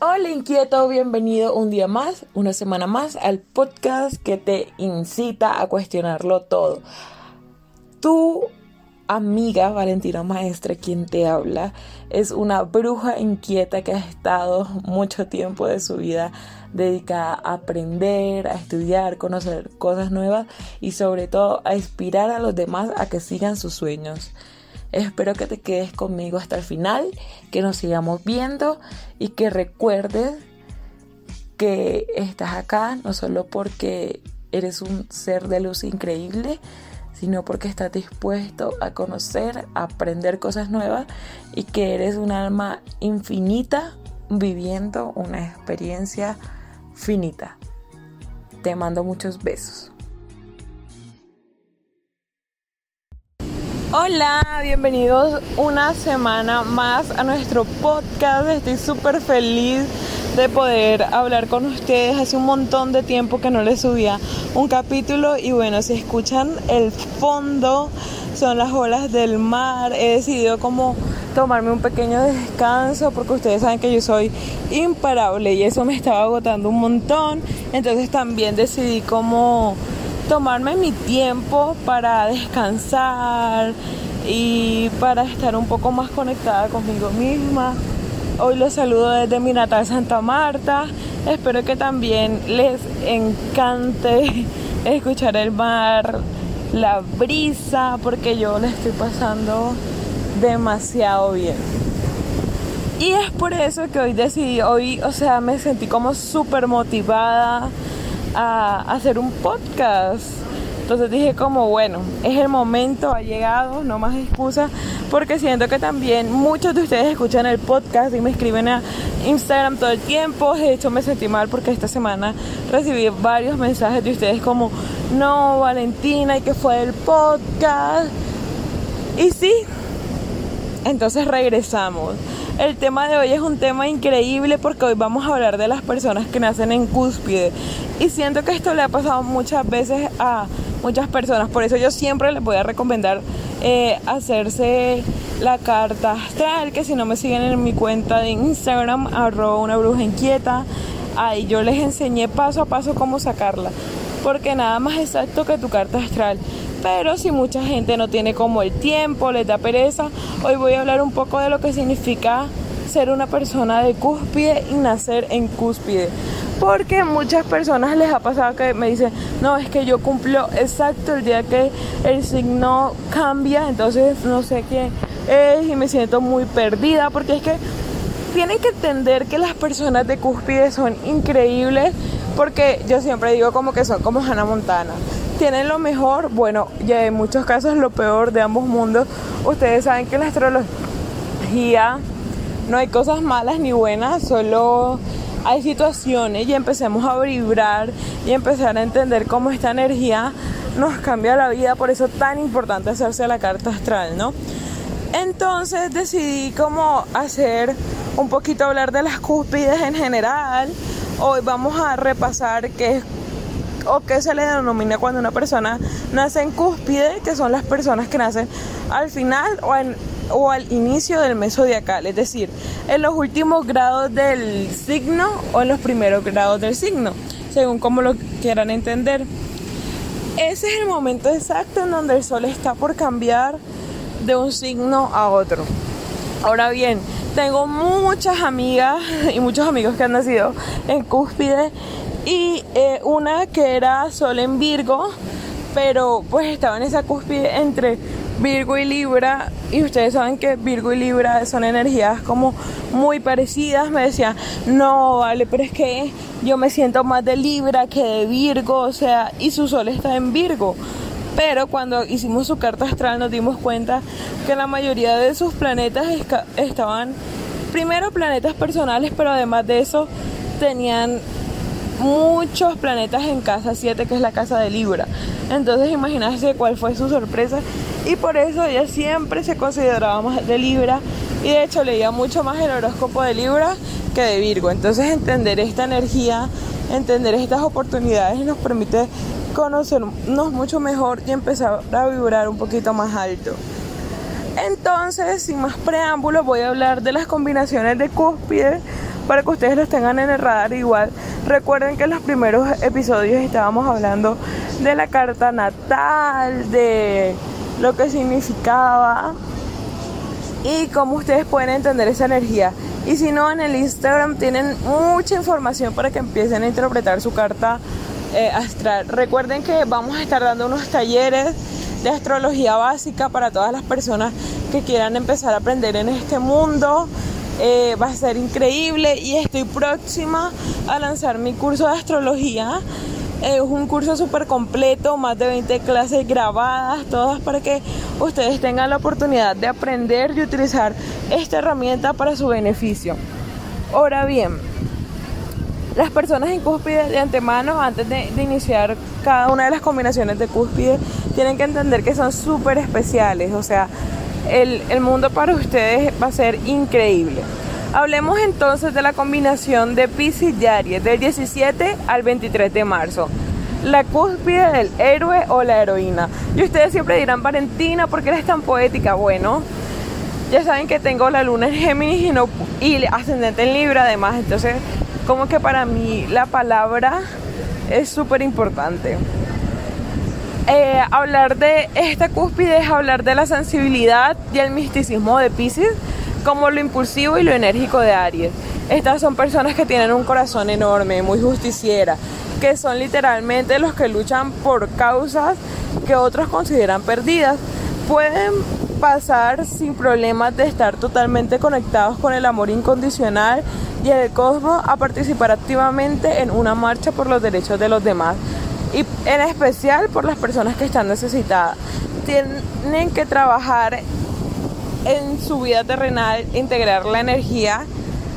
Hola inquieto, bienvenido un día más, una semana más al podcast que te incita a cuestionarlo todo. Tu amiga Valentina Maestra, quien te habla, es una bruja inquieta que ha estado mucho tiempo de su vida dedicada a aprender, a estudiar, conocer cosas nuevas y sobre todo a inspirar a los demás a que sigan sus sueños. Espero que te quedes conmigo hasta el final, que nos sigamos viendo y que recuerdes que estás acá no solo porque eres un ser de luz increíble, sino porque estás dispuesto a conocer, a aprender cosas nuevas y que eres un alma infinita viviendo una experiencia finita. Te mando muchos besos. Hola, bienvenidos una semana más a nuestro podcast. Estoy súper feliz de poder hablar con ustedes. Hace un montón de tiempo que no les subía un capítulo y bueno, si escuchan el fondo, son las olas del mar. He decidido como tomarme un pequeño descanso porque ustedes saben que yo soy imparable y eso me estaba agotando un montón. Entonces también decidí como tomarme mi tiempo para descansar y para estar un poco más conectada conmigo misma. Hoy los saludo desde mi natal Santa Marta. Espero que también les encante escuchar el mar, la brisa, porque yo le estoy pasando demasiado bien. Y es por eso que hoy decidí, hoy, o sea, me sentí como súper motivada a hacer un podcast. Entonces dije como, bueno, es el momento, ha llegado, no más excusas, porque siento que también muchos de ustedes escuchan el podcast y me escriben a Instagram todo el tiempo. De hecho me sentí mal porque esta semana recibí varios mensajes de ustedes como, no, Valentina, ¿y qué fue el podcast? Y sí, entonces regresamos. El tema de hoy es un tema increíble porque hoy vamos a hablar de las personas que nacen en cúspide. Y siento que esto le ha pasado muchas veces a muchas personas. Por eso yo siempre les voy a recomendar eh, hacerse la carta astral. Que si no me siguen en mi cuenta de Instagram, arroba una bruja inquieta. Ahí yo les enseñé paso a paso cómo sacarla. Porque nada más exacto que tu carta astral. Pero si mucha gente no tiene como el tiempo, les da pereza, hoy voy a hablar un poco de lo que significa ser una persona de cúspide y nacer en cúspide. Porque muchas personas les ha pasado que me dicen, no, es que yo cumplo exacto el día que el signo cambia, entonces no sé qué es y me siento muy perdida, porque es que tienen que entender que las personas de cúspide son increíbles, porque yo siempre digo como que son como Hannah Montana tienen lo mejor, bueno, y en muchos casos lo peor de ambos mundos. Ustedes saben que en la astrología no hay cosas malas ni buenas, solo hay situaciones y empecemos a vibrar y empezar a entender cómo esta energía nos cambia la vida, por eso es tan importante hacerse la carta astral, ¿no? Entonces decidí como hacer un poquito hablar de las cúspides en general. Hoy vamos a repasar qué es o que se le denomina cuando una persona nace en cúspide, que son las personas que nacen al final o, o al inicio del mes zodiacal, es decir, en los últimos grados del signo o en los primeros grados del signo, según como lo quieran entender. Ese es el momento exacto en donde el sol está por cambiar de un signo a otro. Ahora bien, tengo muchas amigas y muchos amigos que han nacido en cúspide y eh, una que era Sol en Virgo, pero pues estaba en esa cúspide entre Virgo y Libra y ustedes saben que Virgo y Libra son energías como muy parecidas. Me decía, no, vale, pero es que yo me siento más de Libra que de Virgo, o sea, y su Sol está en Virgo. Pero cuando hicimos su carta astral nos dimos cuenta que la mayoría de sus planetas estaban, primero planetas personales, pero además de eso tenían muchos planetas en casa 7, que es la casa de Libra. Entonces imagínense cuál fue su sorpresa. Y por eso ella siempre se consideraba más de Libra. Y de hecho leía mucho más el horóscopo de Libra que de Virgo. Entonces entender esta energía, entender estas oportunidades nos permite conocernos mucho mejor y empezar a vibrar un poquito más alto. Entonces, sin más preámbulos, voy a hablar de las combinaciones de cúspide para que ustedes los tengan en el radar igual. Recuerden que en los primeros episodios estábamos hablando de la carta natal, de lo que significaba y cómo ustedes pueden entender esa energía. Y si no, en el Instagram tienen mucha información para que empiecen a interpretar su carta eh, astral. Recuerden que vamos a estar dando unos talleres de astrología básica para todas las personas que quieran empezar a aprender en este mundo. Eh, va a ser increíble y estoy próxima a lanzar mi curso de astrología. es un curso súper completo, más de 20 clases grabadas, todas para que ustedes tengan la oportunidad de aprender y utilizar esta herramienta para su beneficio. Ahora bien, las personas en cúspide de antemano, antes de, iniciar cada una de las combinaciones de cúspide, tienen que entender que son súper especiales. O sea, el, el mundo para ustedes va a ser increíble. Hablemos entonces de la combinación de Pisces y Aries del 17 al 23 de marzo. La cúspide del héroe o la heroína. Y ustedes siempre dirán, Valentina, ¿por qué eres tan poética? Bueno, ya saben que tengo la luna en Géminis y, no, y ascendente en Libra además. Entonces como que para mí la palabra es súper importante. Eh, hablar de esta cúspide es hablar de la sensibilidad y el misticismo de Pisces, como lo impulsivo y lo enérgico de Aries. Estas son personas que tienen un corazón enorme, muy justiciera, que son literalmente los que luchan por causas que otros consideran perdidas. Pueden pasar sin problemas de estar totalmente conectados con el amor incondicional y el cosmos a participar activamente en una marcha por los derechos de los demás y en especial por las personas que están necesitadas. Tienen que trabajar en su vida terrenal, integrar la energía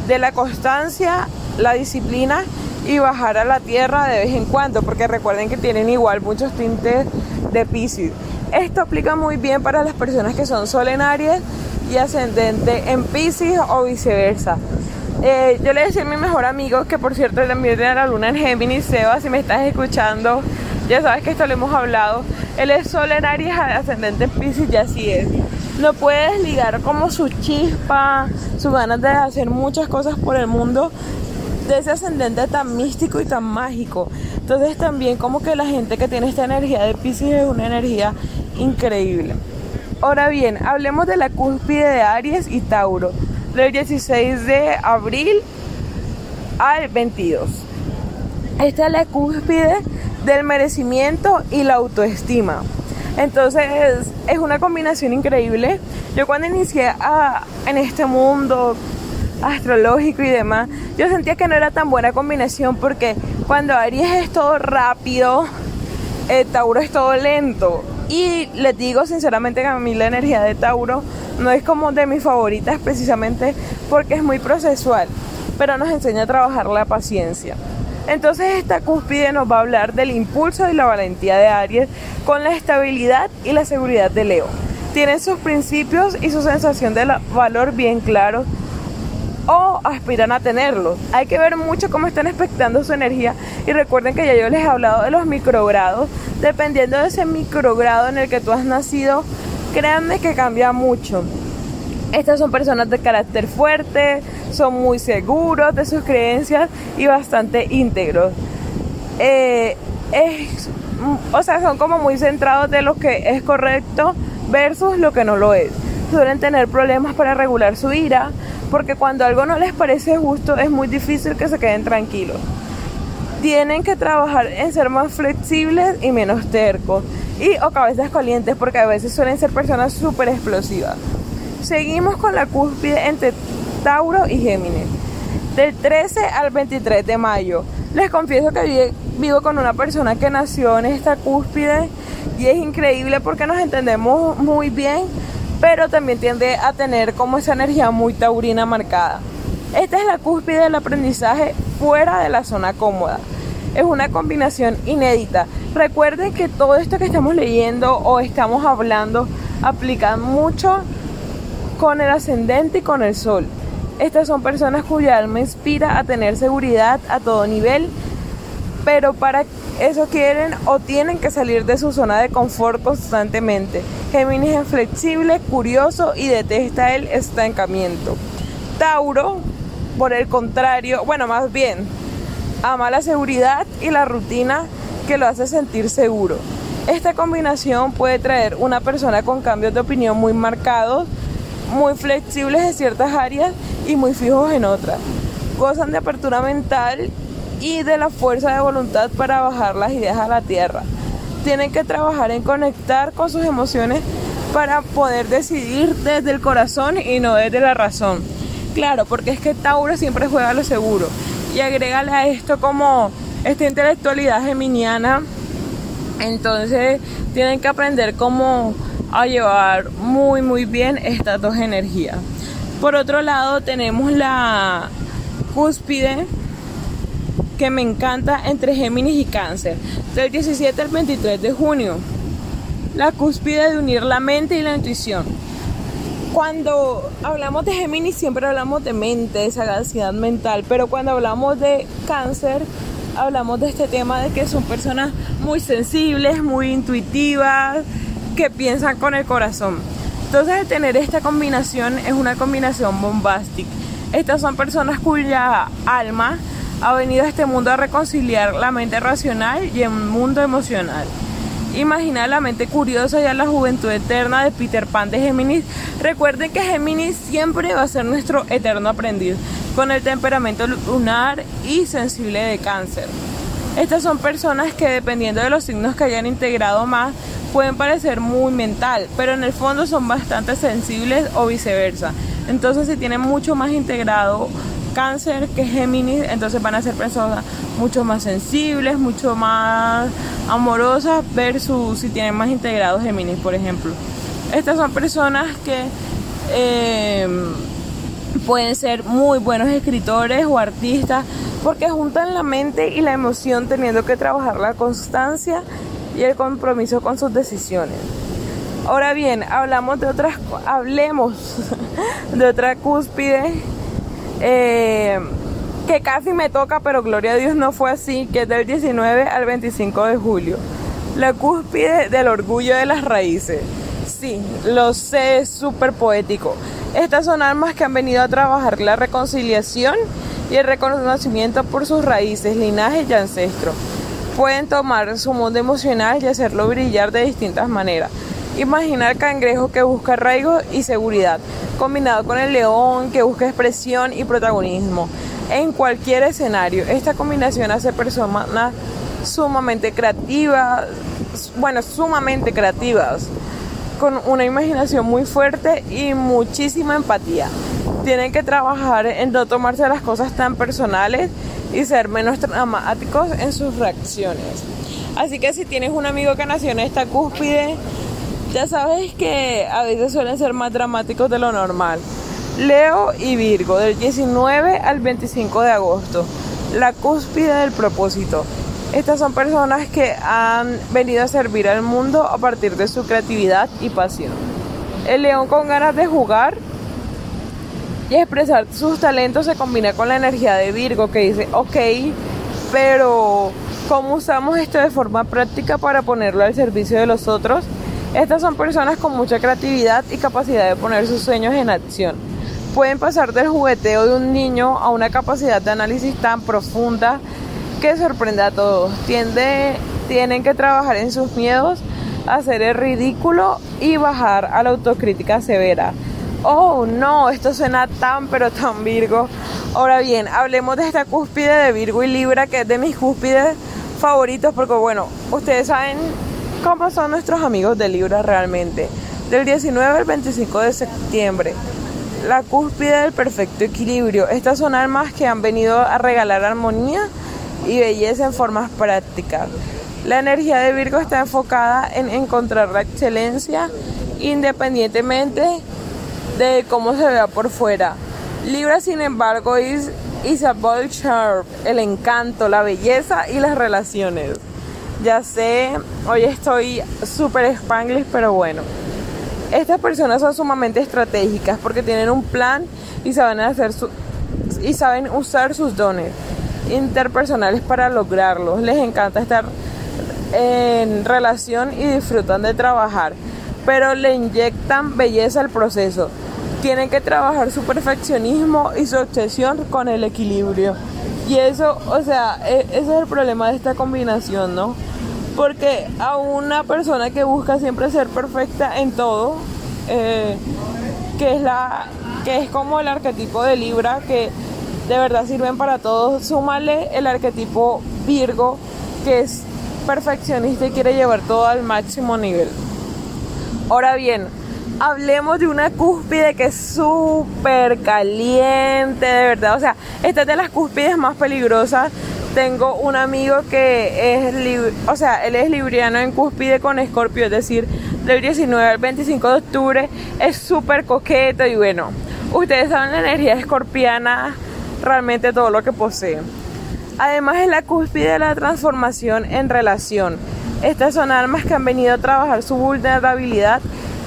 de la constancia, la disciplina y bajar a la tierra de vez en cuando, porque recuerden que tienen igual muchos tintes de Pisces. Esto aplica muy bien para las personas que son solenarias y ascendente en Pisces o viceversa. Eh, yo le decía a mi mejor amigo, que por cierto también tiene la luna en Géminis, Seba, si me estás escuchando, ya sabes que esto lo hemos hablado. Él es sol en Aries, ascendente en Pisces y así es. No puedes ligar como su chispa, su ganas de hacer muchas cosas por el mundo de ese ascendente tan místico y tan mágico. Entonces también como que la gente que tiene esta energía de Pisces es una energía increíble. Ahora bien, hablemos de la cúspide de Aries y Tauro del 16 de abril al 22. Esta es la cúspide del merecimiento y la autoestima. Entonces es una combinación increíble. Yo cuando inicié en este mundo astrológico y demás, yo sentía que no era tan buena combinación porque cuando Aries es todo rápido, eh, Tauro es todo lento. Y les digo sinceramente que a mí la energía de Tauro no es como de mis favoritas precisamente porque es muy procesual, pero nos enseña a trabajar la paciencia. Entonces esta cúspide nos va a hablar del impulso y la valentía de Aries con la estabilidad y la seguridad de Leo. Tienen sus principios y su sensación de valor bien claros o aspiran a tenerlos. Hay que ver mucho cómo están expectando su energía y recuerden que ya yo les he hablado de los microgrados dependiendo de ese microgrado en el que tú has nacido, créanme que cambia mucho. Estas son personas de carácter fuerte, son muy seguros de sus creencias y bastante íntegros. Eh, o sea, son como muy centrados de lo que es correcto versus lo que no lo es. Suelen tener problemas para regular su ira, porque cuando algo no les parece justo es muy difícil que se queden tranquilos tienen que trabajar en ser más flexibles y menos tercos. Y o cabezas calientes porque a veces suelen ser personas súper explosivas. Seguimos con la cúspide entre Tauro y Géminis. Del 13 al 23 de mayo. Les confieso que vivo con una persona que nació en esta cúspide y es increíble porque nos entendemos muy bien, pero también tiende a tener como esa energía muy taurina marcada. Esta es la cúspide del aprendizaje fuera de la zona cómoda. Es una combinación inédita. Recuerden que todo esto que estamos leyendo o estamos hablando aplica mucho con el ascendente y con el sol. Estas son personas cuya alma inspira a tener seguridad a todo nivel, pero para eso quieren o tienen que salir de su zona de confort constantemente. Géminis es flexible, curioso y detesta el estancamiento. Tauro por el contrario, bueno, más bien, ama la seguridad y la rutina que lo hace sentir seguro. Esta combinación puede traer una persona con cambios de opinión muy marcados, muy flexibles en ciertas áreas y muy fijos en otras. Gozan de apertura mental y de la fuerza de voluntad para bajar las ideas a la tierra. Tienen que trabajar en conectar con sus emociones para poder decidir desde el corazón y no desde la razón. Claro, porque es que Tauro siempre juega lo seguro. Y agrégale a esto como esta intelectualidad geminiana. Entonces tienen que aprender cómo a llevar muy muy bien estas dos energías. Por otro lado tenemos la cúspide que me encanta entre Géminis y Cáncer, del 17 al 23 de junio. La cúspide de unir la mente y la intuición. Cuando hablamos de Géminis siempre hablamos de mente, de sagacidad mental, pero cuando hablamos de Cáncer hablamos de este tema de que son personas muy sensibles, muy intuitivas, que piensan con el corazón. Entonces, tener esta combinación es una combinación bombástica. Estas son personas cuya alma ha venido a este mundo a reconciliar la mente racional y el mundo emocional. Imagina la mente curiosa y a la juventud eterna de Peter Pan de Géminis. Recuerden que Géminis siempre va a ser nuestro eterno aprendiz, con el temperamento lunar y sensible de cáncer. Estas son personas que dependiendo de los signos que hayan integrado más, pueden parecer muy mental, pero en el fondo son bastante sensibles o viceversa. Entonces si tienen mucho más integrado cáncer que Géminis, entonces van a ser personas mucho más sensibles, mucho más amorosas versus si tienen más integrado Géminis, por ejemplo. Estas son personas que em, pueden ser muy buenos escritores o artistas porque juntan la mente y la emoción teniendo que trabajar la constancia y el compromiso con sus decisiones. Ahora bien, hablamos de hablemos de otra cúspide eh, que casi me toca, pero gloria a Dios no fue así, que es del 19 al 25 de julio. La cúspide del orgullo de las raíces. Sí, lo sé, es súper poético. Estas son almas que han venido a trabajar la reconciliación y el reconocimiento por sus raíces, linaje y ancestros. Pueden tomar su mundo emocional y hacerlo brillar de distintas maneras. Imagina el cangrejo que busca arraigo y seguridad, combinado con el león que busca expresión y protagonismo. En cualquier escenario, esta combinación hace personas sumamente creativas, bueno, sumamente creativas, con una imaginación muy fuerte y muchísima empatía. Tienen que trabajar en no tomarse las cosas tan personales y ser menos dramáticos en sus reacciones. Así que si tienes un amigo que nació en esta cúspide, ya sabes que a veces suelen ser más dramáticos de lo normal. Leo y Virgo, del 19 al 25 de agosto, la cúspide del propósito. Estas son personas que han venido a servir al mundo a partir de su creatividad y pasión. El león con ganas de jugar y expresar sus talentos se combina con la energía de Virgo que dice, ok, pero ¿cómo usamos esto de forma práctica para ponerlo al servicio de los otros? Estas son personas con mucha creatividad y capacidad de poner sus sueños en acción. Pueden pasar del jugueteo de un niño a una capacidad de análisis tan profunda que sorprende a todos. tienen que trabajar en sus miedos, hacer el ridículo y bajar a la autocrítica severa. Oh, no, esto suena tan pero tan Virgo. Ahora bien, hablemos de esta cúspide de Virgo y Libra, que es de mis cúspides favoritos, porque bueno, ustedes saben cómo son nuestros amigos de Libra realmente. Del 19 al 25 de septiembre, la cúspide del perfecto equilibrio. Estas son almas que han venido a regalar armonía y belleza en formas prácticas. La energía de Virgo está enfocada en encontrar la excelencia independientemente de cómo se vea por fuera. Libra, sin embargo, es Isabel Sharp, el encanto, la belleza y las relaciones. Ya sé, hoy estoy súper spanglish, pero bueno. Estas personas son sumamente estratégicas porque tienen un plan y saben, hacer y saben usar sus dones interpersonales para lograrlo. Les encanta estar en relación y disfrutan de trabajar, pero le inyectan belleza al proceso. tienen que trabajar su perfeccionismo y su obsesión con el equilibrio. Y eso, o sea, e, ese es el problema de esta combinación, ¿no? Porque a una persona que busca siempre ser perfecta en todo, eh, que es la que es como el arquetipo de Libra que de verdad sirven para todos, súmale el arquetipo Virgo que es perfeccionista y quiere llevar todo al máximo nivel. Ahora bien, hablemos de una cúspide que es súper caliente, de verdad. O sea, esta es de las cúspides más peligrosas. Tengo un amigo que es, o sea, él es libriano en cúspide con Escorpio, es decir, del 19 al 25 de octubre. Es súper coqueto y bueno, ustedes saben la energía escorpiana, realmente todo lo que posee. Además es la cúspide de la transformación en relación. Estas son almas que han venido a trabajar su vulnerabilidad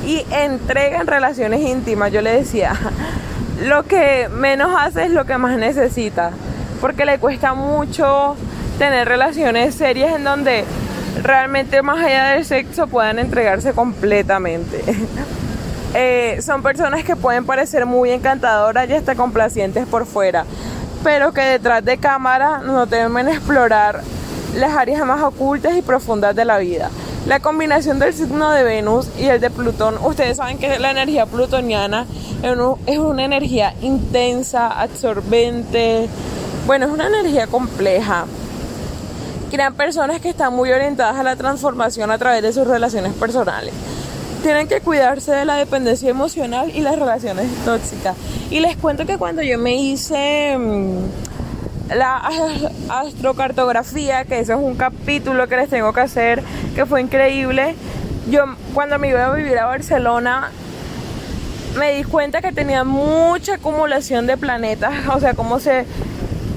y entregan relaciones íntimas. Yo le decía, lo que menos hace es lo que más necesita, porque le cuesta mucho tener relaciones serias en donde realmente más allá del sexo puedan entregarse completamente. Eh, son personas que pueden parecer muy encantadoras y hasta complacientes por fuera, pero que detrás de cámara no temen explorar las áreas más ocultas y profundas de la vida. La combinación del signo de Venus y el de Plutón, ustedes saben que la energía plutoniana es una energía intensa, absorbente, bueno, es una energía compleja. Crean personas que están muy orientadas a la transformación a través de sus relaciones personales. Tienen que cuidarse de la dependencia emocional y las relaciones tóxicas. Y les cuento que cuando yo me hice mm, la astrocartografía, que eso es un capítulo que les tengo que hacer, que fue increíble. Yo cuando me iba a vivir a Barcelona me di cuenta que tenía mucha acumulación de planetas, o sea, cómo se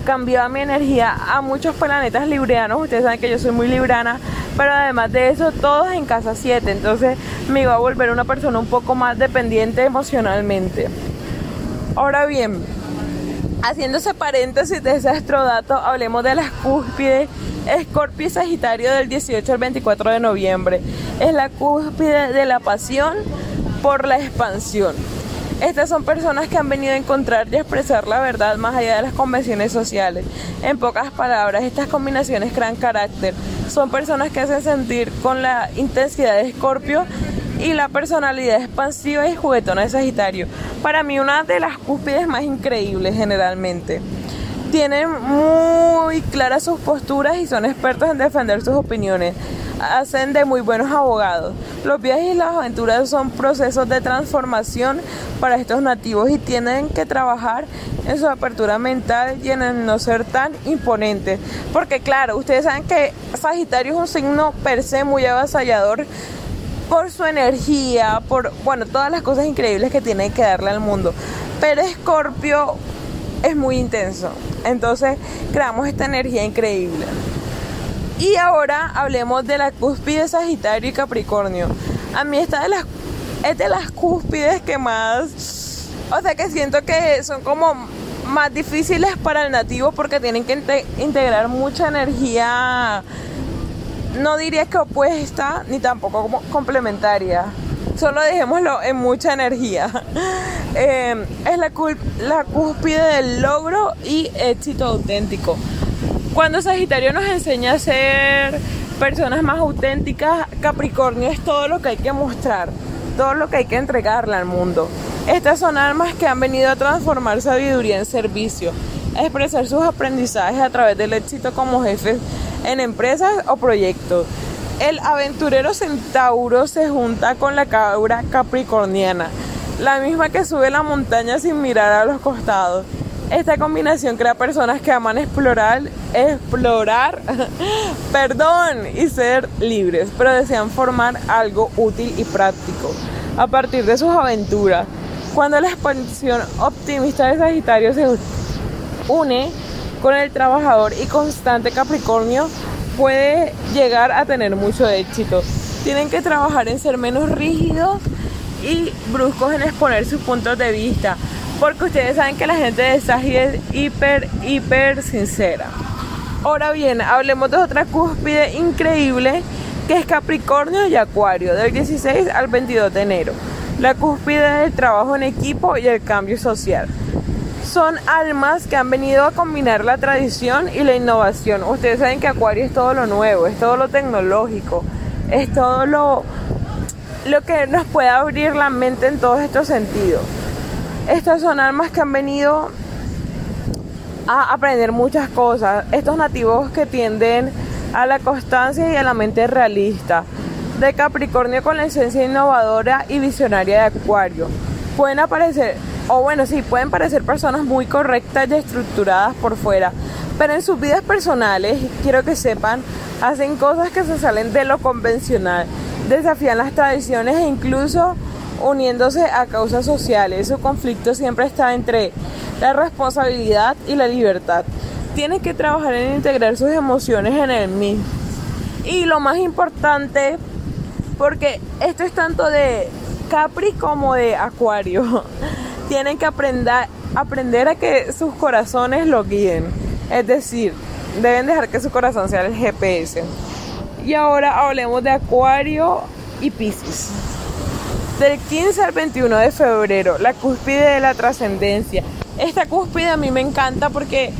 cambiaba mi energía a muchos planetas librianos. Ustedes saben que yo soy muy librana, pero además de eso, todos en casa 7. Entonces me iba a volver una persona un poco más dependiente emocionalmente. Ahora bien, Haciendo ese paréntesis de ese astrodato, hablemos de las cúspides Escorpio y Sagitario del 18 al 24 de noviembre. Es la cúspide de la pasión por la expansión. Estas son personas que han venido a encontrar y expresar la verdad más allá de las convenciones sociales. En pocas palabras, estas combinaciones crean carácter. Son personas que hacen sentir con la intensidad de Escorpio y la personalidad expansiva y juguetona de Sagitario. Para mí una de las cúspides más increíbles generalmente. Tienen muy claras sus posturas y son expertos en defender sus opiniones. Hacen de muy buenos abogados. Los viajes y las aventuras son procesos de transformación para estos nativos y tienen que trabajar en su apertura mental y en no ser tan imponentes. Porque claro, ustedes saben que Sagitario es un signo per se muy avasallador por su energía, por, bueno, todas las cosas increíbles que tiene que darle al mundo. Pero Escorpio es muy intenso. Entonces creamos esta energía increíble. Y ahora hablemos de la cúspide Sagitario y Capricornio. A mí esta de las, es de las cúspides que más, o sea que siento que son como más difíciles para el nativo porque tienen que integrar mucha energía no diría que opuesta ni tampoco como complementaria. Solo dejémoslo en mucha energía. Eh, es la, la cúspide del logro y éxito auténtico. Cuando Sagitario nos enseña a ser personas más auténticas, Capricornio es todo lo que hay que mostrar, todo lo que hay que entregarle al mundo. Estas son almas que han venido a transformar sabiduría en servicio, a expresar sus aprendizajes a través del éxito como jefes en empresas o proyectos. El aventurero centauro se junta con la cabra capricorniana, la misma que sube la montaña sin mirar a los costados. Esta combinación crea personas que aman explorar, explorar, perdón, y ser libres, pero desean formar algo útil y práctico a partir de sus aventuras. Cuando la expansión optimista de Sagitario se une con el trabajador y constante Capricornio puede llegar a tener mucho éxito. Tienen que trabajar en ser menos rígidos y bruscos en exponer sus puntos de vista, porque ustedes saben que la gente de Sagitario es hiper, hiper sincera. Ahora bien, hablemos de otra cúspide increíble que es Capricornio y Acuario, del 16 al 22 de enero. la cúspide del trabajo en equipo y el cambio social. Son almas que han venido a combinar la tradición y la innovación. Ustedes saben que Acuario es todo lo nuevo, es todo lo tecnológico, es todo lo, lo que nos puede abrir la mente en todos estos sentidos. Estas son almas que han venido a aprender muchas cosas. Estos nativos que tienden a la constancia y a la mente realista. De Capricornio con la esencia innovadora y visionaria de Acuario. Pueden aparecer, o bueno, sí, pueden parecer personas muy correctas y estructuradas por fuera, pero en sus vidas personales, quiero que sepan, hacen cosas que se salen de lo convencional, desafían las tradiciones e incluso uniéndose a causas sociales. Su conflicto siempre está entre la responsabilidad y la libertad. Tienen que trabajar en integrar sus emociones en el mismo. Y lo más importante, porque esto es tanto de Capri como de Acuario, tienen que aprender, a que sus corazones lo guíen. Es decir, deben dejar que su corazón sea el GPS. Y ahora hablemos de Acuario y Pisces. Del 15 al 21 de febrero, la cúspide de la trascendencia. Esta cúspide a mí me encanta porque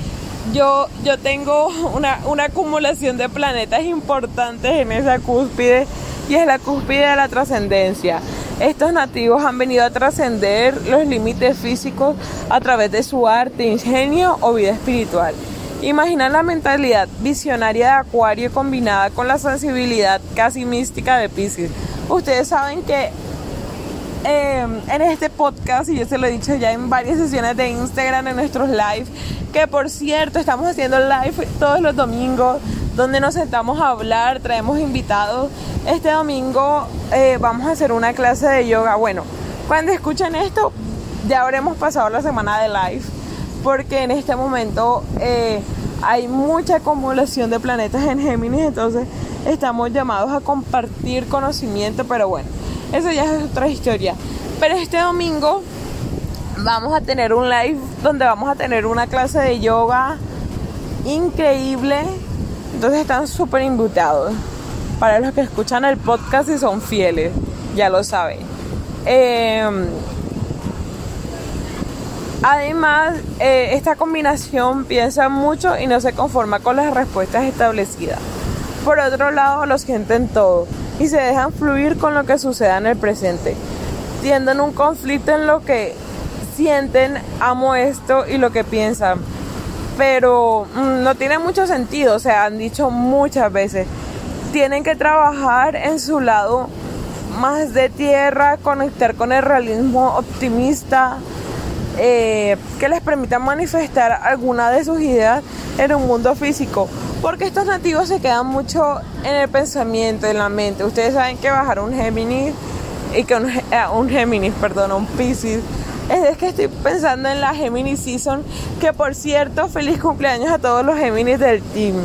yo, yo tengo una, una acumulación de planetas importantes en esa cúspide y es la cúspide de la trascendencia. Estos nativos han venido a trascender los límites físicos a través de su arte, ingenio o vida espiritual. Imagina la mentalidad visionaria de Acuario combinada con la sensibilidad casi mística de Pisces. Ustedes saben que Em, en este podcast, y yo se lo he dicho ya en varias sesiones de Instagram, en nuestros live, que por cierto estamos haciendo live todos los domingos, donde nos sentamos a hablar, traemos invitados. Este domingo eh, vamos a hacer una clase de yoga. Bueno, cuando escuchen esto, ya habremos pasado la semana de live, porque en este momento eh, hay mucha acumulación de planetas en Géminis, entonces estamos llamados a compartir conocimiento, pero bueno eso ya es otra historia. Pero este domingo vamos a tener un live donde vamos a tener una clase de yoga increíble. Entonces están súper invitados. Para los que escuchan el podcast y son fieles, ya lo saben. Em, además, eh, esta combinación piensa mucho y no se conforma con las respuestas establecidas. Por otro lado, lo sienten todo y se dejan fluir con lo que suceda en el presente. Tienden un conflicto en lo que sienten, amo esto y lo que piensan. Pero mm, no tiene mucho sentido, o sea, han dicho muchas veces. Tienen que trabajar en su lado más de tierra, conectar con el realismo optimista, eh, que les permita manifestar alguna de sus ideas en un mundo físico. Porque estos nativos se quedan mucho en el pensamiento, en la mente. Ustedes saben que bajar un Géminis y que un, eh, Géminis, perdón, un Pisces. Es que estoy pensando en la Géminis Season, que por cierto, feliz cumpleaños a todos los Géminis del team.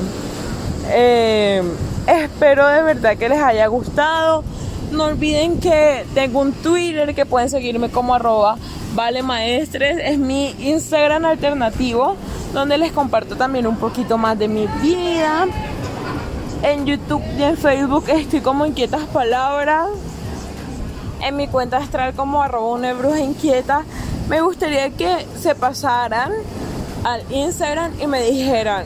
Eh, espero de verdad que les haya gustado. No olviden que tengo un Twitter que pueden seguirme como arroba vale maestres. Es mi Instagram alternativo donde les comparto también un poquito más de mi vida. En YouTube y en Facebook estoy como Inquietas Palabras. En mi cuenta astral como arroba una inquieta. Me gustaría que se pasaran al Instagram y me dijeran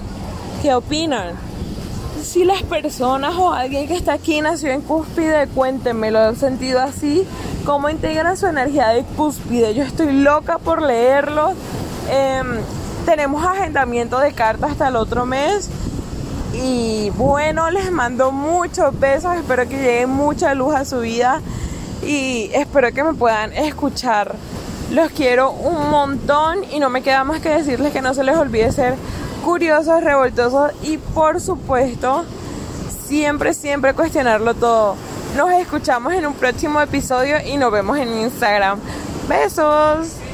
qué opinan. Si las personas o alguien que está aquí nació en cúspide, cuéntenme, lo han sentido así, cómo integran su energía de cúspide. Yo estoy loca por leerlos. Em, tenemos agendamiento de cartas hasta el otro mes. Y bueno, les mando muchos besos. Espero que llegue mucha luz a su vida. Y espero que me puedan escuchar. Los quiero un montón. Y no me queda más que decirles que no se les olvide ser curiosos, revoltosos. Y por supuesto, siempre, siempre cuestionarlo todo. Nos escuchamos en un próximo episodio y nos vemos en Instagram. Besos.